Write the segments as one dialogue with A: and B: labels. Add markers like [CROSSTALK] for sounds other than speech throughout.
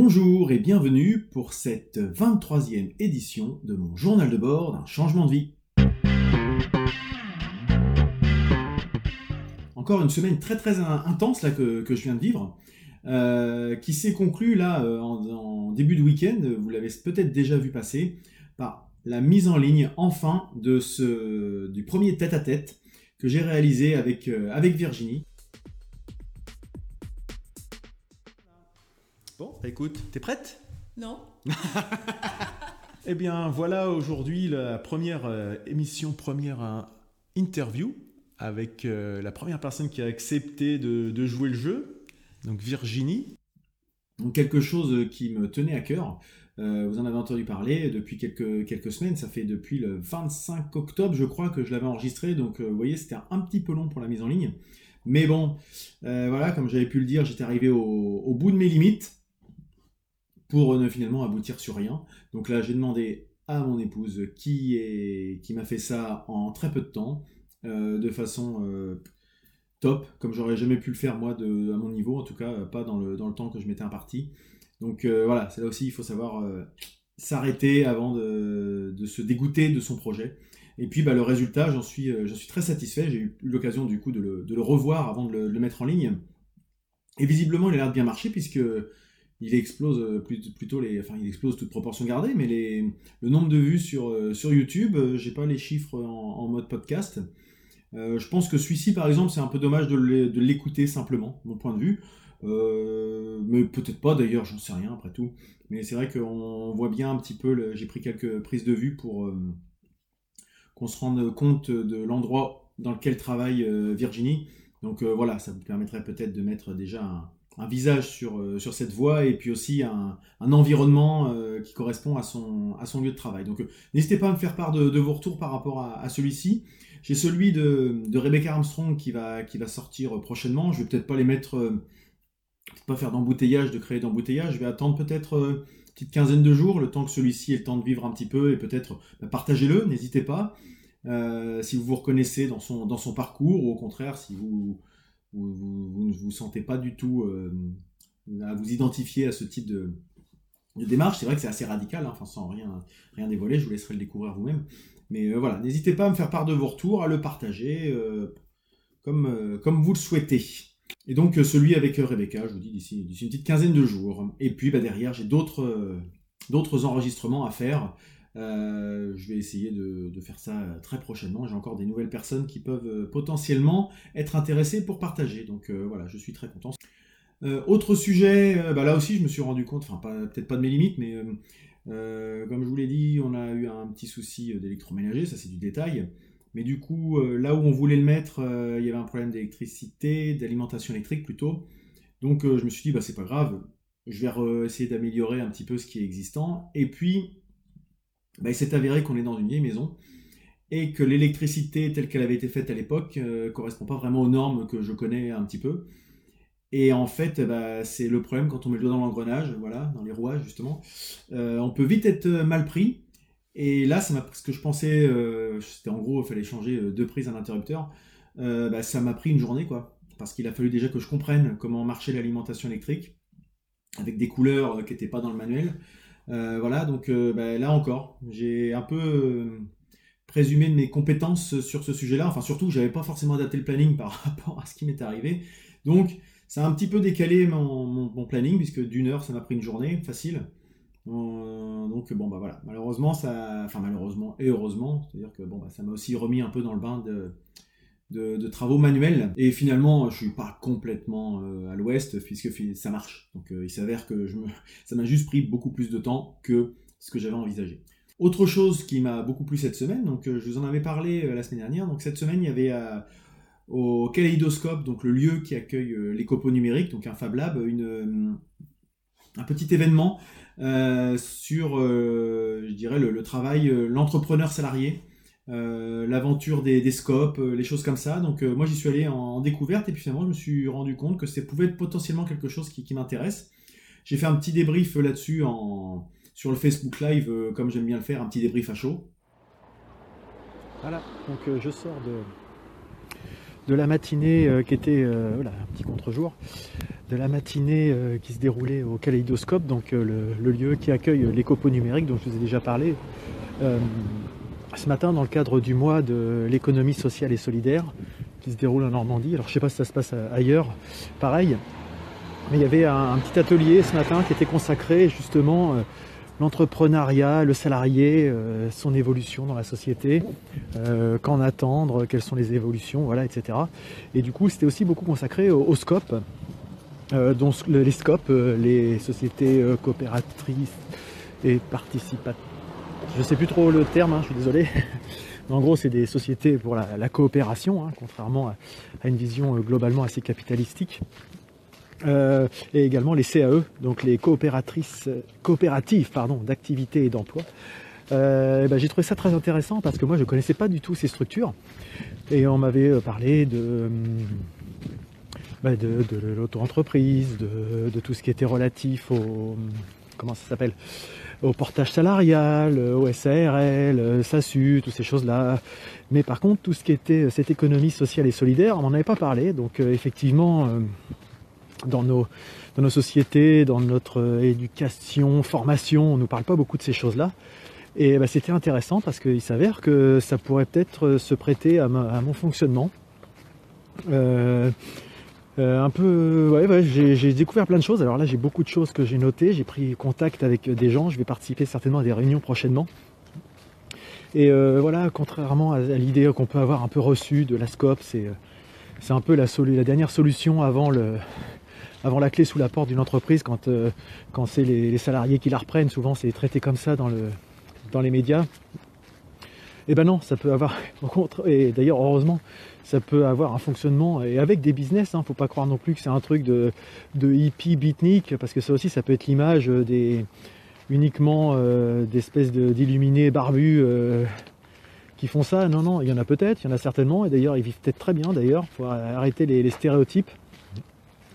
A: Bonjour et bienvenue pour cette 23e édition de mon journal de bord d'un changement de vie. Encore une semaine très très intense là que, je viens de vivre, euh, qui s'est conclue là euh, en, début de week-end, vous l'avez peut-être déjà vu passer, par la mise en ligne enfin du premier tête-à-tête que j'ai réalisé avec, euh, avec Virginie. Bon, bah écoute, t'es prête?
B: Non. [LAUGHS]
A: eh bien, voilà aujourd'hui la première euh, émission, première euh, interview avec euh, la première personne qui a accepté de, jouer le jeu, donc Virginie. Donc quelque chose qui me tenait à cœur. vous en avez entendu parler depuis quelques, quelques semaines, ça fait depuis le 25 octobre, je crois, que je l'avais enregistré, donc vous voyez, c'était un petit peu long pour la mise en ligne. Mais bon, voilà, comme j'avais pu le dire, j'étais arrivé au bout de mes limites pour ne finalement aboutir sur rien. Donc là, j'ai demandé à mon épouse qui, m'a fait ça en très peu de temps, euh, de façon euh, top, comme j'aurais jamais pu le faire moi à mon niveau, en tout cas pas dans le, temps que je m'étais imparti. Donc euh, voilà, c'est là aussi il faut savoir s'arrêter avant de, se dégoûter de son projet. Et puis bah, le résultat, j'en suis, très satisfait. J'ai eu l'occasion du coup de le, de le, revoir avant de le, de le, mettre en ligne. Et visiblement, il a l'air de bien marcher puisque il explose euh, plutôt les, enfin il explose toute proportion gardée, mais le nombre de vues sur, euh, sur YouTube, euh, j'ai pas les chiffres en, mode podcast. je pense que celui-ci, par exemple, c'est un peu dommage de l'écouter simplement, mon point de vue. mais peut-être pas d'ailleurs, j'en sais rien après tout. Mais c'est vrai qu'on voit bien un petit peu, j'ai pris quelques prises de vue pour qu'on se rende compte de l'endroit dans lequel travaille Virginie. Donc voilà, ça vous permettrait peut-être de mettre déjà un, un visage sur, euh, sur cette voie et puis aussi un, environnement euh, qui correspond à son, à son lieu de travail. Donc euh, n'hésitez pas à me faire part de, vos retours par rapport à, celui-ci. J'ai celui de, Rebecca Armstrong qui va, qui va sortir prochainement. Je vais peut-être pas les mettre, pas faire d'embouteillage, de créer d'embouteillage. Je vais attendre peut-être une petite quinzaine de jours, le temps que celui-ci ait le temps de vivre un petit peu et peut-être bah, partagez-le, n'hésitez pas. si vous vous reconnaissez dans son, dans son parcours ou au contraire si vous vous, ne vous sentez pas du tout euh, à vous identifier à ce type de, démarche. C'est vrai que c'est assez radical, hein, enfin sans rien, rien dévoiler, je vous laisserai le découvrir vous-même. Mais euh, voilà, n'hésitez pas à me faire part de vos retours, à le partager euh, comme, comme vous le souhaitez. Et donc celui avec Rebecca, je vous dis d'ici une petite quinzaine de jours. Et puis bah, derrière, j'ai d'autres d'autres enregistrements à faire. Euh, je vais essayer de, faire ça très prochainement. J'ai encore des nouvelles personnes qui peuvent euh, potentiellement être intéressées pour partager. Donc euh, voilà, je suis très content. autre sujet, bah là aussi je me suis rendu compte, enfin peut-être pas de mes limites, mais comme je vous l'ai dit, on a eu un petit souci d'électroménager, ça c'est du détail. Mais du coup, là où on voulait le mettre, il y avait un problème d'électricité, d'alimentation électrique plutôt. Donc je me suis dit, bah c'est pas grave, je vais essayer d'améliorer un petit peu ce qui est existant. Et puis, bah, il s'est avéré qu'on est dans une vieille maison et que l'électricité telle qu'elle avait été faite à l'époque ne euh, correspond pas vraiment aux normes que je connais un petit peu. Et en fait, bah, c'est le problème quand on met le doigt dans l'engrenage, voilà, dans les rouages justement. Euh, on peut vite être mal pris. Et là, ça ce que je pensais, euh, c'était en gros, il fallait changer deux prises à l'interrupteur. Bah, ça m'a pris une journée, quoi, parce qu'il a fallu déjà que je comprenne comment marchait l'alimentation électrique avec des couleurs qui n'étaient pas dans le manuel. Euh, voilà, donc euh, bah, là encore, j'ai un peu euh, présumé de mes compétences sur ce sujet-là. Enfin, surtout, j'avais pas forcément adapté le planning par [LAUGHS] rapport à ce qui m'est arrivé. Donc, ça a un petit peu décalé mon, planning, puisque d'une heure, ça m'a pris une journée, facile. donc, bon, bah voilà. Malheureusement, ça. Enfin, malheureusement et heureusement, c'est-à-dire que bon, bah, ça m'a aussi remis un peu dans le bain de, de, travaux manuels. Et finalement, je suis pas complètement euh, à l'ouest puisque ça marche. Donc euh, il s'avère que je me... [LAUGHS] ça m'a juste pris beaucoup plus de temps que ce que j'avais envisagé. Autre chose qui m'a beaucoup plu cette semaine, donc euh, je vous en avais parlé la semaine dernière. Donc cette semaine, il y avait au Kaleidoscope, donc le lieu qui accueille les copeaux numériques, donc un Fab Lab, une, un petit événement sur, je dirais, le travail, l'entrepreneur salarié. Euh, l'aventure des, scopes, euh, les choses comme ça. Donc euh, moi j'y suis allé en, découverte et puis finalement je me suis rendu compte que ça pouvait être potentiellement quelque chose qui, m'intéresse. J'ai fait un petit débrief là-dessus sur le Facebook Live, comme j'aime bien le faire, un petit débrief à chaud. Voilà, donc je sors de, la matinée qui était voilà, un petit contre-jour.
B: de la matinée qui se déroulait au Kaléidoscope, donc le, lieu qui accueille l'écopo numérique dont je vous ai déjà parlé. Ce matin, dans le cadre du mois de l'économie sociale et solidaire, qui se déroule en Normandie. Alors je ne sais pas si ça se passe ailleurs, pareil. Mais il y avait un, petit atelier ce matin qui était consacré justement euh, l'entrepreneuriat, le salarié, euh, son évolution dans la société, euh, qu'en attendre, quelles sont les évolutions, voilà, etc. Et du coup, c'était aussi beaucoup consacré au, scope, dont les scopes, les sociétés coopératrices et participatives. Je ne sais plus trop le terme, hein, je suis désolé. [LAUGHS] En gros, c'est des sociétés pour la, coopération, hein, contrairement à, une vision euh, globalement assez capitalistique. Euh, et également les CAE, donc les coopératrices, coopératives d'activité et d'emploi. Euh, ben, j'ai trouvé ça très intéressant parce que moi je ne connaissais pas du tout ces structures et on m'avait parlé de, de, l'auto-entreprise, de, tout ce qui était relatif au comment ça s'appelle? Au portage salarial, au SARL, SASU, toutes ces choses-là. Mais par contre, tout ce qui était euh, cette économie sociale et solidaire, on n'en avait pas parlé. Donc euh, effectivement, euh, dans nos, dans nos sociétés, dans notre éducation, formation, on ne nous parle pas beaucoup de ces choses-là. Et bah, c'était intéressant parce qu'il s'avère que ça pourrait peut-être se prêter à, mon fonctionnement. Euh, un peu, j'ai découvert plein de choses. Alors là, j'ai beaucoup de choses que j'ai notées. J'ai pris contact avec des gens. Je vais participer certainement à des réunions prochainement. Et euh, voilà, contrairement à, l'idée qu'on peut avoir un peu reçue de la SCOP, c'est euh, un peu la, dernière solution avant, la clé sous la porte d'une entreprise. Quand, c'est les, salariés qui la reprennent, souvent c'est traité comme ça dans les médias. Eh ben non, ça peut avoir, [LAUGHS] et d'ailleurs heureusement, ça peut avoir un fonctionnement et avec des business. ne hein, faut pas croire non plus que c'est un truc de, de hippie beatnik parce que ça aussi ça peut être l'image des uniquement euh, d'espèces d'illuminés barbus euh, qui font ça. Non, non, il y en a peut-être, il y en a certainement, et d'ailleurs ils vivent peut-être très bien d'ailleurs. Il faut arrêter les, stéréotypes.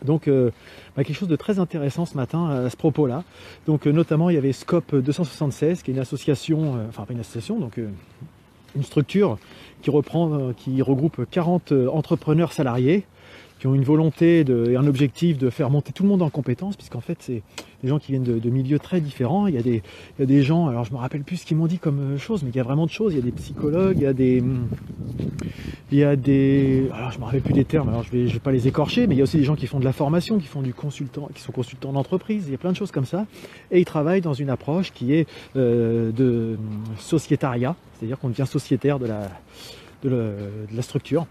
B: Donc euh, bah, quelque chose de très intéressant ce matin à ce propos-là. Donc notamment il y avait Scope 276, qui est une association, enfin pas une association, donc une structure qui, euh, regroupe 40 euh, entrepreneurs salariés qui ont une volonté et un objectif de faire monter tout le monde en compétences, puisqu'en fait, c'est des gens qui viennent de, milieux très différents. Il y, a des, des gens, alors je me rappelle plus ce qu'ils m'ont dit comme euh, chose, mais il y a vraiment de choses. Il y a des psychologues, il y a des. Il y a des. Alors je me rappelle plus des termes, alors je vais, vais pas les écorcher, mais il y a aussi des gens qui font de la formation, qui font du consultant, qui sont consultants d'entreprise. Il y a plein de choses comme ça. Et ils travaillent dans une approche qui est de sociétariat, c'est-à-dire qu'on devient sociétaire de la, de la structure.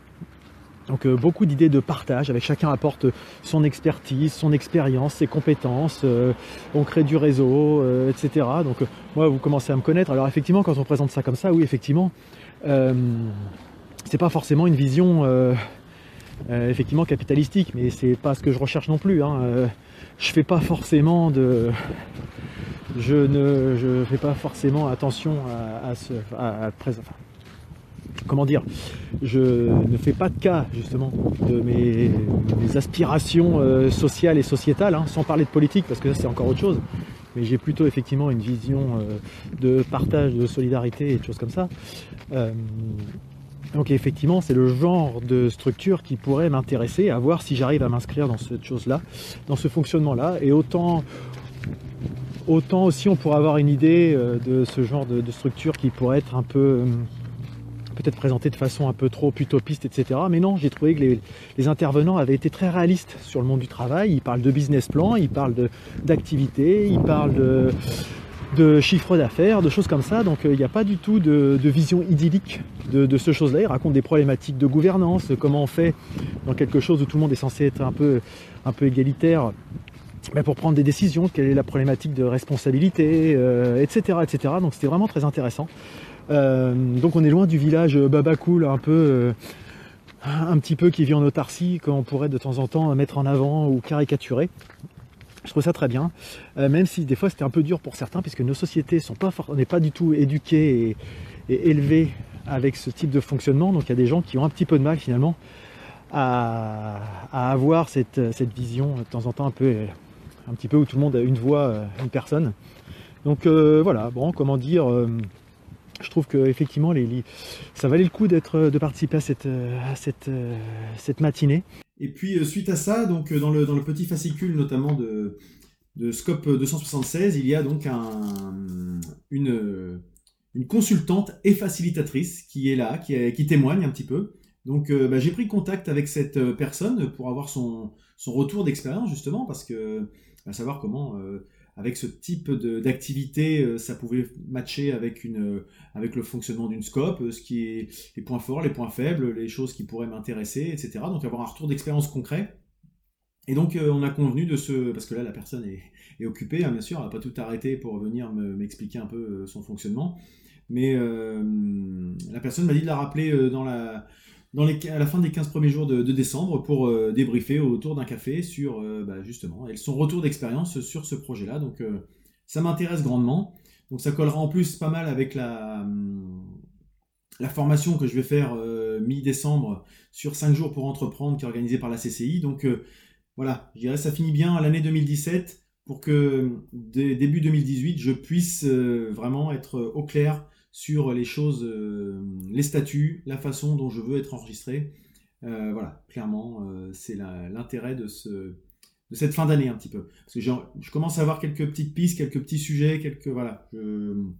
B: Donc euh, beaucoup d'idées de partage, avec chacun apporte son expertise, son expérience, ses compétences, euh, on crée du réseau, euh, etc. Donc moi vous commencez à me connaître. Alors effectivement quand on présente ça comme ça, oui effectivement, c'est pas forcément une vision effectivement capitalistique, mais c'est pas ce que je recherche non plus. Hein. je fais pas forcément de je ne je fais pas forcément attention à, ce à, comment dire, je ne fais pas de cas justement de mes, aspirations euh, sociales et sociétales, hein, sans parler de politique parce que ça c'est encore autre chose. Mais j'ai plutôt effectivement une vision euh, de partage, de solidarité et de choses comme ça. Euh, donc effectivement, c'est le genre de structure qui pourrait m'intéresser, à voir si j'arrive à m'inscrire dans cette chose-là, dans ce fonctionnement-là. Et autant, autant aussi on pourrait avoir une idée de ce genre de, de structure qui pourrait être un peu peut-être présenté de façon un peu trop utopiste, etc. Mais non, j'ai trouvé que les, intervenants avaient été très réalistes sur le monde du travail. Ils parlent de business plan, ils parlent d'activité, ils parlent de, chiffre d'affaires, de choses comme ça. Donc euh, il n'y a pas du tout de, vision idyllique de, de ce chose-là. Ils racontent des problématiques de gouvernance, comment on fait dans quelque chose où tout le monde est censé être un peu, un peu égalitaire. Ben, pour prendre des décisions, quelle est la problématique de responsabilité, etc., euh, etc. Donc c'était vraiment très intéressant. Euh, donc on est loin du village baba cool, un peu, euh, un petit peu qui vit en autarcie, qu'on pourrait de temps en temps mettre en avant ou caricaturer. Je trouve ça très bien, euh, même si des fois c'était un peu dur pour certains, puisque nos sociétés sont pas, n'est pas du tout éduquées et, élevées avec ce type de fonctionnement. Donc il y a des gens qui ont un petit peu de mal finalement à, avoir cette, vision de temps en temps un peu, un petit peu où tout le monde a une voix, une personne. Donc voilà, bon, comment dire, je trouve que effectivement ça valait le coup d'être de participer à cette, cette, cette matinée.
A: Et puis suite à ça, donc dans le, dans le petit fascicule notamment de, de Scope 276, il y a donc un, une, une consultante et facilitatrice qui est là, qui, qui témoigne un petit peu. Donc bah, j'ai pris contact avec cette personne pour avoir son, son retour d'expérience justement, parce que à savoir comment avec ce type d'activité, euh, ça pouvait matcher avec, une, euh, avec le fonctionnement d'une scope, euh, ce qui est les points forts, les points faibles, les choses qui pourraient m'intéresser, etc. Donc avoir un retour d'expérience concret. Et donc on a convenu de ce... Parce que là la personne est, occupée, hein, bien sûr, elle n'a pas tout arrêté pour venir m'expliquer un peu son fonctionnement. Mais la personne m'a dit de la rappeler dans la à la fin des 15 premiers jours de, décembre pour euh, débriefer autour d'un café sur euh, bah, justement son retour d'expérience sur ce projet-là. Donc euh, ça m'intéresse grandement. Donc ça collera en plus pas mal avec la, hum, formation que je vais faire mi-décembre sur 5 jours pour entreprendre qui est organisée par la CCI. Donc voilà, je dirais ça finit bien l'année 2017 pour que début 2018 je puisse vraiment être au clair sur les choses, euh, les statuts, la façon dont je veux être enregistré. Euh, voilà, clairement, euh, c'est l'intérêt de, ce, de cette fin d'année un petit peu. Parce que je commence à avoir quelques petites pistes, quelques petits sujets, quelques. Voilà. le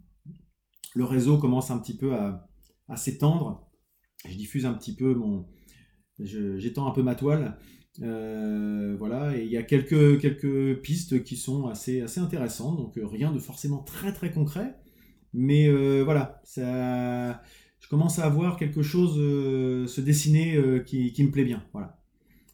A: réseau commence un petit peu à, s'étendre. Je diffuse un petit peu mon. J'étends un peu ma toile. voilà, et il y a quelques, quelques pistes qui sont assez, assez intéressantes, donc rien de forcément très très concret, mais euh, voilà, ça, je commence à avoir quelque chose euh, se dessiner euh, qui, me plaît bien. Voilà.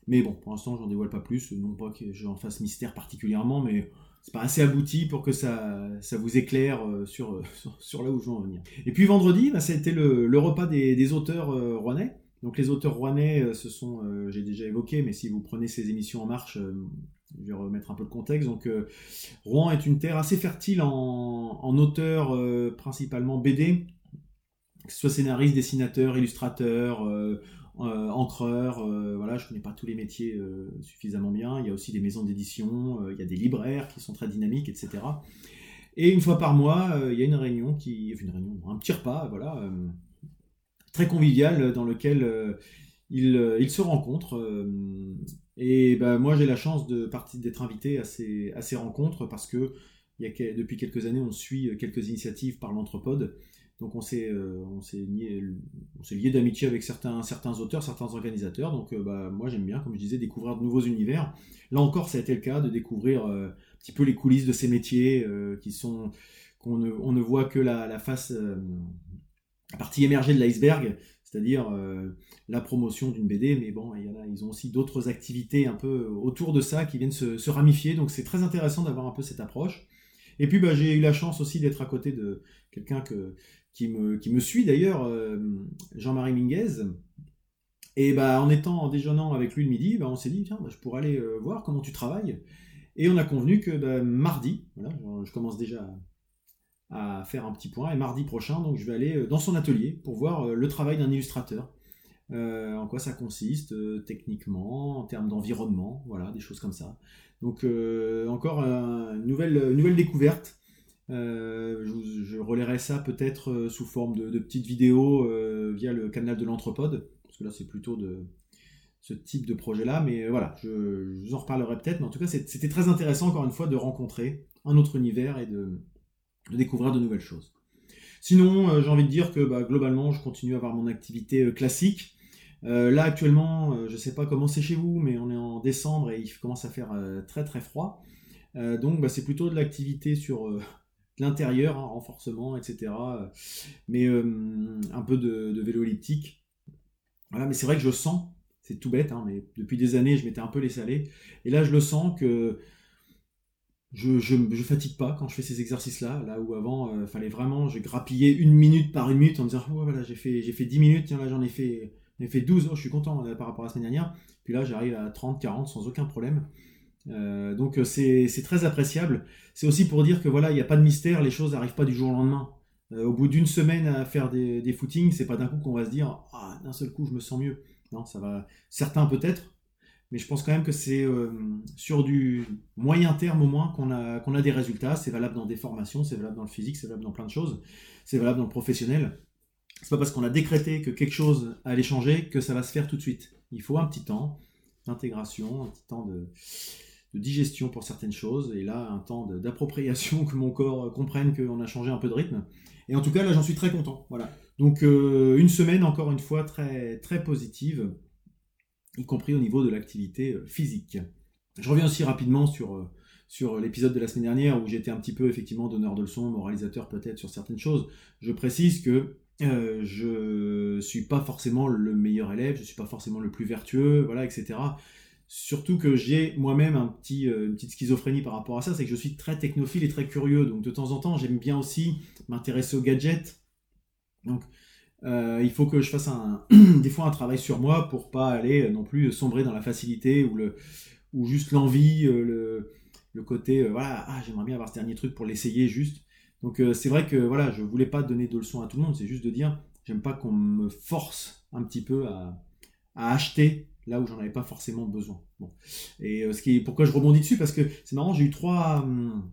A: Mais bon, pour l'instant, j'en dévoile pas plus. Non pas que j'en fasse mystère particulièrement, mais c'est pas assez abouti pour que ça, ça vous éclaire [LAUGHS] sur, sur, là où je veux en venir. Et puis vendredi, bah, ça a été le, repas des, des auteurs rouennais. Donc les auteurs rouennais, ce sont, j'ai déjà évoqué, mais si vous prenez ces émissions en marche, je vais remettre un peu le contexte. Donc, euh, Rouen est une terre assez fertile en, en auteurs, euh, principalement BD, que ce soit scénariste, dessinateur, illustrateur, euh, encreur. voilà, je connais pas tous les métiers suffisamment bien. Il y a aussi des maisons d'édition, il y a des libraires qui sont très dynamiques, etc. Et une fois par mois, il y a une réunion qui, une réunion, un petit repas, voilà, très convivial dans lequel ils, se rencontrent et bah, moi, j'ai la chance d'être invité à ces, à ces, rencontres parce que y a, depuis quelques années, on suit quelques initiatives par l'Anthropode. Donc, on s'est euh, lié, lié d'amitié avec certains, certains auteurs, certains organisateurs. Donc, euh, bah, moi, j'aime bien, comme je disais, découvrir de nouveaux univers. Là encore, ça a été le cas de découvrir euh, un petit peu les coulisses de ces métiers qui sont qu'on ne, on ne voit que la, la face, la partie émergée de l'iceberg c'est-à-dire euh, la promotion d'une BD, mais bon, ils ont aussi d'autres activités un peu autour de ça qui viennent se, ramifier, donc c'est très intéressant d'avoir un peu cette approche. Et puis bah, j'ai eu la chance aussi d'être à côté de quelqu'un qui, me, suit d'ailleurs, euh, Jean-Marie Minguez. Et bah, en étant en déjeunant avec lui le midi, bah, on s'est dit, tiens, je pourrais aller euh, voir comment tu travailles. Et on a convenu que mardi, je commence déjà à faire un petit point. Et mardi prochain, donc je vais aller euh, dans son atelier pour voir euh, le travail d'un illustrateur. Euh, en quoi ça consiste techniquement, en termes d'environnement, voilà, des choses comme ça. Donc encore une, nouvelle, nouvelle découverte. Je, je, relayerai ça peut-être sous forme de, petites vidéos via le canal de l'Anthropode, parce que là c'est plutôt de ce type de projet-là, mais voilà, je, je, vous en reparlerai peut-être, mais en tout cas c'était très intéressant encore une fois de rencontrer un autre univers et de, de découvrir de nouvelles choses. Sinon, euh, j'ai envie de dire que bah, globalement, je continue à avoir mon activité euh, classique. Euh, là, actuellement, je ne sais pas comment c'est chez vous, mais on est en décembre et il commence à faire très très froid. donc, bah, c'est plutôt de l'activité sur l'intérieur, hein, renforcement, etc. mais un peu de, vélo elliptique. Voilà, mais c'est vrai que je sens, c'est tout bête, hein, mais depuis des années, je m'étais un peu laissé aller. Et là, je le sens que je, je, je, fatigue pas quand je fais ces exercices-là, là où avant, euh, fallait vraiment, j'ai grappillé une minute par une minute en me disant, oh, voilà, j'ai fait, j'ai fait 10 minutes, tiens, là, j'en ai fait, ai fait 12, je suis content euh, par rapport à la semaine dernière. Puis là, j'arrive à 30, 40 sans aucun problème. Euh, donc, c'est, très appréciable. C'est aussi pour dire que voilà, il n'y a pas de mystère, les choses n'arrivent pas du jour au lendemain. au bout d'une semaine à faire des, des footings, c'est pas d'un coup qu'on va se dire, ah, d'un seul coup, je me sens mieux. Non, ça va, certains peut-être, mais je pense quand même que c'est euh, sur du moyen terme au moins qu'on a, qu'on a des résultats. C'est valable dans des formations, c'est valable dans le physique, c'est valable dans plein de choses, c'est valable dans le professionnel. C'est pas parce qu'on a décrété que quelque chose allait changer que ça va se faire tout de suite. Il faut un petit temps. d'intégration, un petit temps de, digestion pour certaines choses, et là un temps d'appropriation [LAUGHS] que mon corps comprenne qu'on a changé un peu de rythme. Et en tout cas là j'en suis très content. Voilà. Donc une semaine encore une fois très très positive, y compris au niveau de l'activité physique. Je reviens aussi rapidement sur sur l'épisode de la semaine dernière où j'étais un petit peu effectivement donneur de leçons, moralisateur peut-être sur certaines choses. Je précise que euh, je suis pas forcément le meilleur élève, je suis pas forcément le plus vertueux, voilà, etc. Surtout que j'ai moi-même un petit, euh, une petite schizophrénie par rapport à ça, c'est que je suis très technophile et très curieux, donc de temps en temps j'aime bien aussi m'intéresser aux gadgets. Donc euh, il faut que je fasse un, [CLEARS THROAT] des fois un travail sur moi pour pas aller non plus sombrer dans la facilité ou, le, ou juste l'envie, le, le côté, euh, voilà, ah, j'aimerais bien avoir ce dernier truc pour l'essayer juste. Donc euh, c'est vrai que voilà, je voulais pas donner de leçons à tout le monde, c'est juste de dire, j'aime pas qu'on me force un petit peu à, acheter là où j'en avais pas forcément besoin. Et euh, ce qui pourquoi je rebondis dessus? Parce que c'est marrant, j'ai eu trois, hum,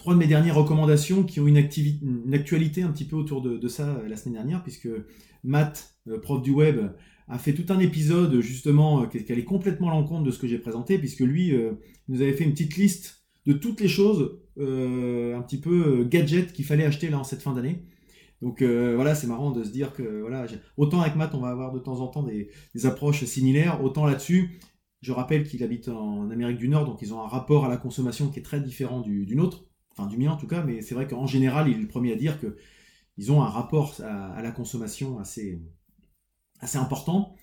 A: trois de mes dernières recommandations qui ont une, actualité un petit peu autour de, ça la semaine dernière, puisque Matt, prof du web, a fait tout un épisode justement euh, qui allait complètement à l'encontre de ce que j'ai présenté, puisque lui euh, nous avait fait une petite liste de toutes les choses euh, un petit peu gadgets qu'il fallait acheter là en cette fin d'année. Donc voilà, c'est marrant de se dire que voilà, autant avec Matt on va avoir de temps en temps des, approches similaires, autant là-dessus, je rappelle qu'il habite en Amérique du Nord, donc ils ont un rapport à la consommation qui est très différent du, nôtre, enfin du mien en tout cas, mais c'est vrai qu'en général il est le premier à dire que ils ont un rapport à la consommation assez, assez important.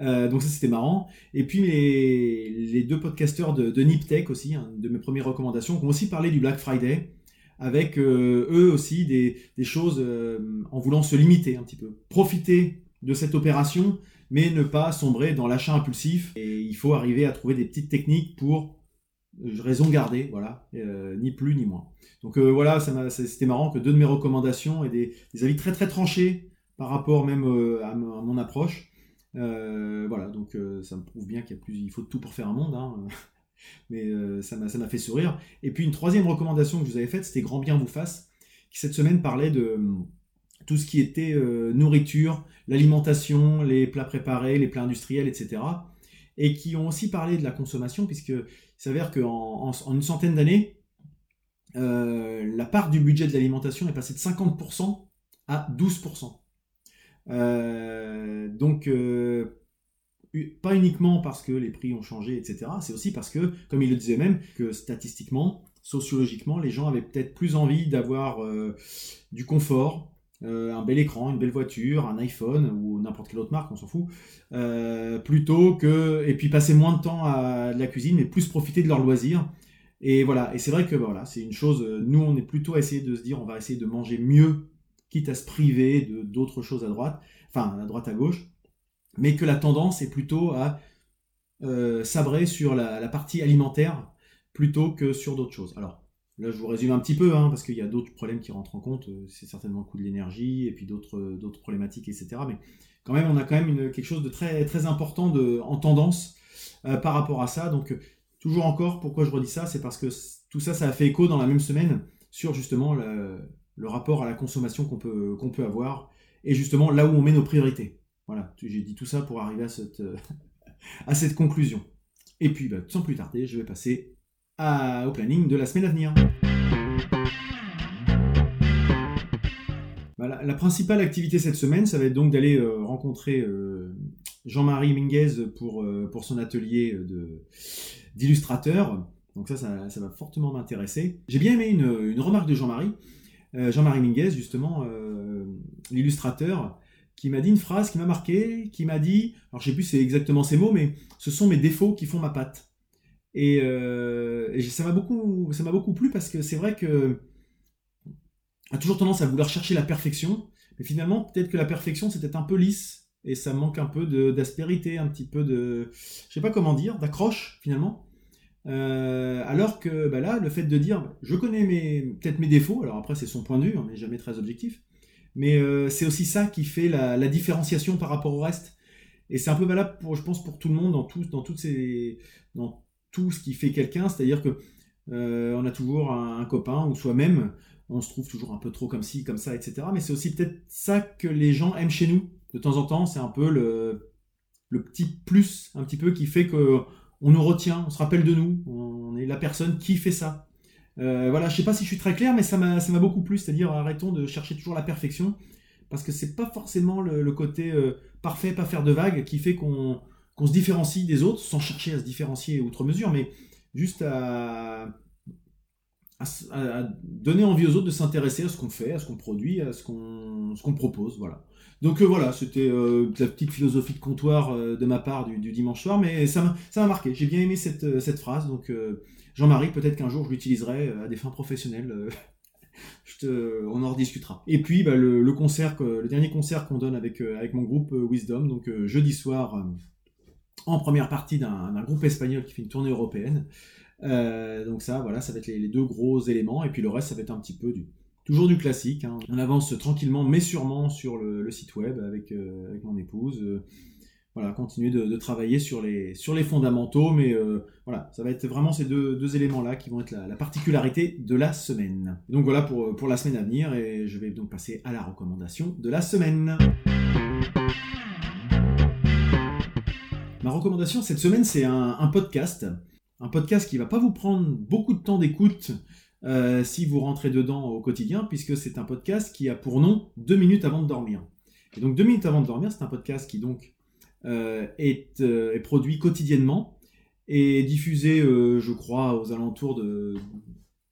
A: Euh, donc ça c'était marrant. Et puis les, deux podcasteurs de, de Niptech aussi, hein, de mes premières recommandations, qui ont aussi parlé du Black Friday, avec euh, eux aussi des, choses euh, en voulant se limiter un petit peu. Profiter de cette opération, mais ne pas sombrer dans l'achat impulsif. Et il faut arriver à trouver des petites techniques pour raison garder, voilà, ni plus ni moins. Donc voilà, c'était marrant que deux de mes recommandations et des, avis très très tranchés par rapport même euh, à, mon approche. Euh, voilà, donc euh, ça me prouve bien qu'il plus, il faut tout pour faire un monde, hein. [LAUGHS] mais ça m'a fait sourire. Et puis une troisième recommandation que je vous avais faite, c'était Grand Bien vous fasse, qui cette semaine parlait de tout ce qui était nourriture, l'alimentation, les plats préparés, les plats industriels, etc. Et qui ont aussi parlé de la consommation, puisqu'il s'avère qu'en en, une centaine d'années, la part du budget de l'alimentation est passée de 50% à 12%. Euh, donc, euh, pas uniquement parce que les prix ont changé, etc. C'est aussi parce que, comme il le disait même, que statistiquement, sociologiquement, les gens avaient peut-être plus envie d'avoir euh, du confort, un bel écran, une belle voiture, un iPhone ou n'importe quelle autre marque, on s'en fout, plutôt que et puis passer moins de temps à la cuisine, mais plus profiter de leurs loisirs. Et voilà. Et c'est vrai que bah, voilà, c'est une chose. Nous, on est plutôt à essayer de se dire, on va essayer de manger mieux quitte à se priver de d'autres choses à droite, enfin à droite à gauche, mais que la tendance est plutôt à euh, sabrer sur la, partie alimentaire plutôt que sur d'autres choses. Alors là, je vous résume un petit peu, hein, parce qu'il y a d'autres problèmes qui rentrent en compte. Euh, c'est certainement le coût de l'énergie et puis d'autres d'autres problématiques, etc. Mais quand même, on a quand même quelque chose de très très important en tendance euh, par rapport à ça. Donc toujours encore, pourquoi je redis ça, c'est parce que tout ça, ça a fait écho dans la même semaine sur justement le rapport à la consommation qu'on peut, qu'on peut avoir, et justement là où on met nos priorités. Voilà, j'ai dit tout ça pour arriver à cette, [LAUGHS] à cette conclusion. Et puis, bah, sans plus tarder, je vais passer au planning de la semaine à venir. Bah, la, principale activité cette semaine, ça va être donc d'aller euh, rencontrer euh, Jean-Marie Minguez pour, euh, pour son atelier d'illustrateur. Donc ça, ça, va fortement m'intéresser. J'ai bien aimé une, remarque de Jean-Marie. Jean-Marie Minguez, justement, l'illustrateur, qui m'a dit une phrase qui m'a marqué, qui m'a dit, alors je sais plus c'est exactement ces mots, mais ce sont mes défauts qui font ma patte. Et, euh, ça m'a beaucoup, ça m'a beaucoup plu parce que c'est vrai que a toujours tendance à vouloir chercher la perfection, mais finalement peut-être que la perfection c'était un peu lisse et ça manque un peu d'aspérité, un petit peu de, je sais pas comment dire, d'accroche finalement. Euh, alors que bah là, le fait de dire, je connais peut-être mes défauts, alors après c'est son point de vue, on n'est jamais très objectif, mais euh, c'est aussi ça qui fait la, différenciation par rapport au reste. Et c'est un peu valable pour, je pense, pour tout le monde dans tout, dans toutes ces, tout ce qui fait quelqu'un, c'est-à-dire que euh, on a toujours un, copain ou soi-même, on se trouve toujours un peu trop comme ci, comme ça, etc. Mais c'est aussi peut-être ça que les gens aiment chez nous. De temps en temps, c'est un peu le, petit plus un petit peu qui fait que on nous retient, on se rappelle de nous, on est la personne qui fait ça. Euh, voilà, je sais pas si je suis très clair, mais ça m'a, ça m'a beaucoup plu, c'est-à-dire arrêtons de chercher toujours la perfection, parce que c'est pas forcément le, côté euh, parfait, pas faire de vagues, qui fait qu'on, qu'on se différencie des autres, sans chercher à se différencier outre mesure, mais juste à, donner envie aux autres de s'intéresser à ce qu'on fait, à ce qu'on produit, à ce qu'on, propose, voilà. Donc euh, voilà, c'était euh, la petite philosophie de comptoir euh, de ma part du, dimanche soir, mais ça m'a, marqué. J'ai bien aimé cette, cette phrase, donc Jean-Marie, peut-être qu'un jour je l'utiliserai à des fins professionnelles. [LAUGHS] on en rediscutera. Et puis bah, le, concert, le dernier concert qu'on donne avec, avec mon groupe Wisdom, donc jeudi soir, en première partie d'un, groupe espagnol qui fait une tournée européenne. donc ça, voilà, ça va être les, deux gros éléments, et puis le reste, ça va être un petit peu Toujours du classique, hein. on avance tranquillement mais sûrement sur le, site web avec, euh, mon épouse. Euh, voilà, continuer de, travailler sur les, sur les fondamentaux, mais euh, voilà, ça va être vraiment ces deux, éléments-là qui vont être la, particularité de la semaine. Donc voilà pour, pour la semaine à venir, et je vais donc passer à la recommandation de la semaine. Ma recommandation cette semaine, c'est un, podcast. Un podcast qui va pas vous prendre beaucoup de temps d'écoute, euh, si vous rentrez dedans au quotidien, puisque c'est un podcast qui a pour nom deux minutes avant de dormir. Et donc deux minutes avant de dormir, c'est un podcast qui donc euh, est, euh, est, produit quotidiennement et diffusé, je crois, aux alentours de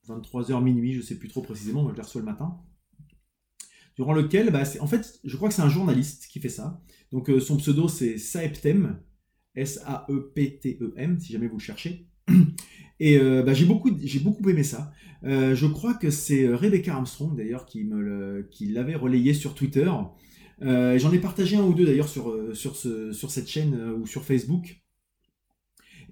A: 23h minuit, je sais plus trop précisément, mais je le reçois le matin. Durant lequel, bah, en fait, je crois que c'est un journaliste qui fait ça. Donc son pseudo c'est Saeptem, S-A-E-P-T-E-M, si jamais vous le cherchez. [CLEARS THROAT] Et euh, bah, j'ai beaucoup, aimé ça. Euh, je crois que c'est euh, Rebecca Armstrong d'ailleurs qui l'avait relayé sur Twitter. J'en ai partagé un ou deux d'ailleurs sur, sur, ce, sur cette chaîne ou sur Facebook.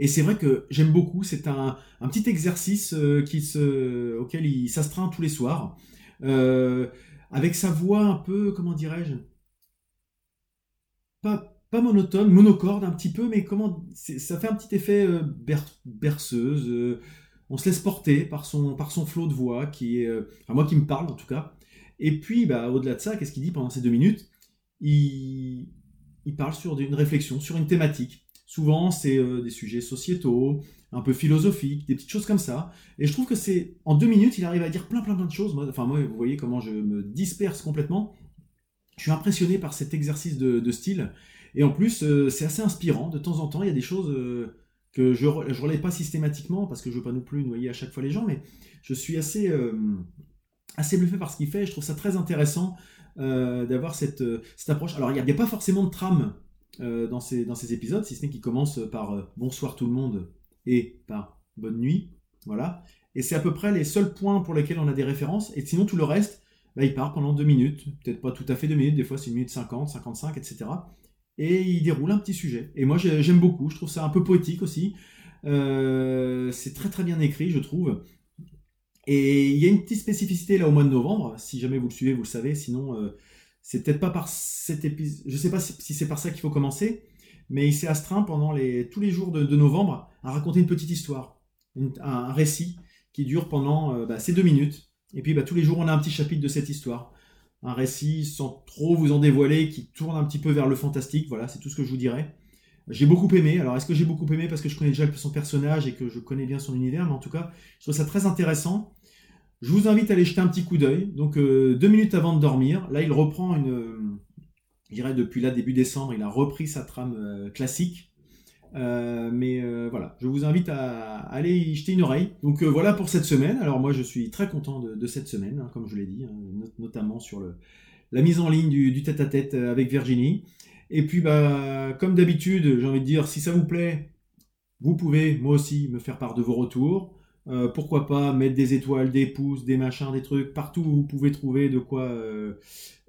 A: Et c'est vrai que j'aime beaucoup. C'est un, un, petit exercice qui se, auquel il s'astreint tous les soirs. avec sa voix un peu, comment dirais-je, pas, pas monotone, monocorde un petit peu, mais comment ça fait un petit effet euh, berceuse. Euh, on se laisse porter par son, par son flot de voix, qui est, euh, moi qui me parle en tout cas. Et puis, bah, au-delà de ça, qu'est-ce qu'il dit pendant ces deux minutes? Il, il parle sur une réflexion, sur une thématique. Souvent, c'est des sujets sociétaux, un peu philosophiques, des petites choses comme ça. Et je trouve que c'est en deux minutes, il arrive à dire plein, plein, plein de choses. enfin, moi, vous voyez comment je me disperse complètement. Je suis impressionné par cet exercice de style. Et en plus, euh, c'est assez inspirant. De temps en temps, il y a des choses euh, que je ne relève pas systématiquement parce que je ne veux pas non plus noyer à chaque fois les gens, mais je suis assez, euh, assez bluffé par ce qu'il fait. je trouve ça très intéressant d'avoir cette, cette, approche. Alors, il n'y a, pas forcément de trame dans, ces, dans ces épisodes, si ce n'est qu'il commence par bonsoir tout le monde et par bonne nuit. Voilà. Et c'est à peu près les seuls points pour lesquels on a des références. Et sinon, tout le reste, bah, il part pendant deux minutes. Peut-être pas tout à fait deux minutes, des fois c'est une minute 50, 55, etc et il déroule un petit sujet. Et moi j'aime beaucoup, je trouve ça un peu poétique aussi. Euh, c'est très très bien écrit, je trouve. Et il y a une petite spécificité là au mois de novembre, si jamais vous le suivez, vous le savez, sinon euh, c'est peut-être pas par cet épisode, je sais pas si c'est par ça qu'il faut commencer, mais il s'est astreint pendant tous les jours de, novembre à raconter une petite histoire, un, récit qui dure pendant euh, bah, ces deux minutes. Et puis bah, tous les jours on a un petit chapitre de cette histoire un récit sans trop vous en dévoiler qui tourne un petit peu vers le fantastique. Voilà, c'est tout ce que je vous dirais. J'ai beaucoup aimé. Alors, est-ce que j'ai beaucoup aimé? Parce que je connais déjà son personnage et que je connais bien son univers Mais en tout cas, je trouve ça très intéressant. Je vous invite à aller jeter un petit coup d'œil. Donc, euh, deux minutes avant de dormir. Là, il reprend une. je dirais depuis là, début décembre, il a repris sa trame euh, classique. Euh, mais euh, voilà, je vous invite à, aller y jeter une oreille. Donc euh, voilà pour cette semaine. Alors moi je suis très content de, cette semaine, hein, comme je l'ai dit, hein, notamment sur le, la mise en ligne du tête-à-tête avec Virginie. Et puis bah comme d'habitude, j'ai envie de dire, si ça vous plaît, vous pouvez moi aussi me faire part de vos retours. Euh, pourquoi pas mettre des étoiles, des pouces, des machins, des trucs, partout où vous pouvez trouver de quoi euh,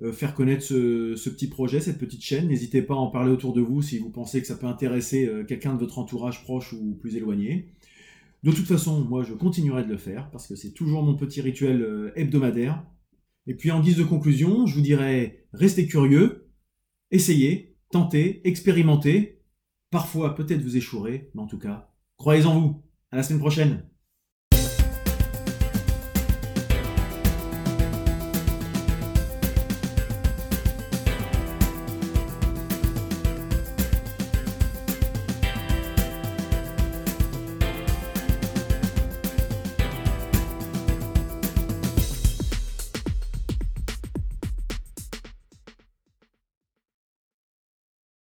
A: euh, faire connaître ce, petit projet, cette petite chaîne. N'hésitez pas à en parler autour de vous si vous pensez que ça peut intéresser quelqu'un de votre entourage proche ou plus éloigné. De toute façon, moi je continuerai de le faire parce que c'est toujours mon petit rituel hebdomadaire. Et puis en guise de conclusion, je vous dirais restez curieux, essayez, tentez, expérimentez. Parfois peut-être vous échouerez, mais en tout cas, croyez en vous. À la semaine prochaine.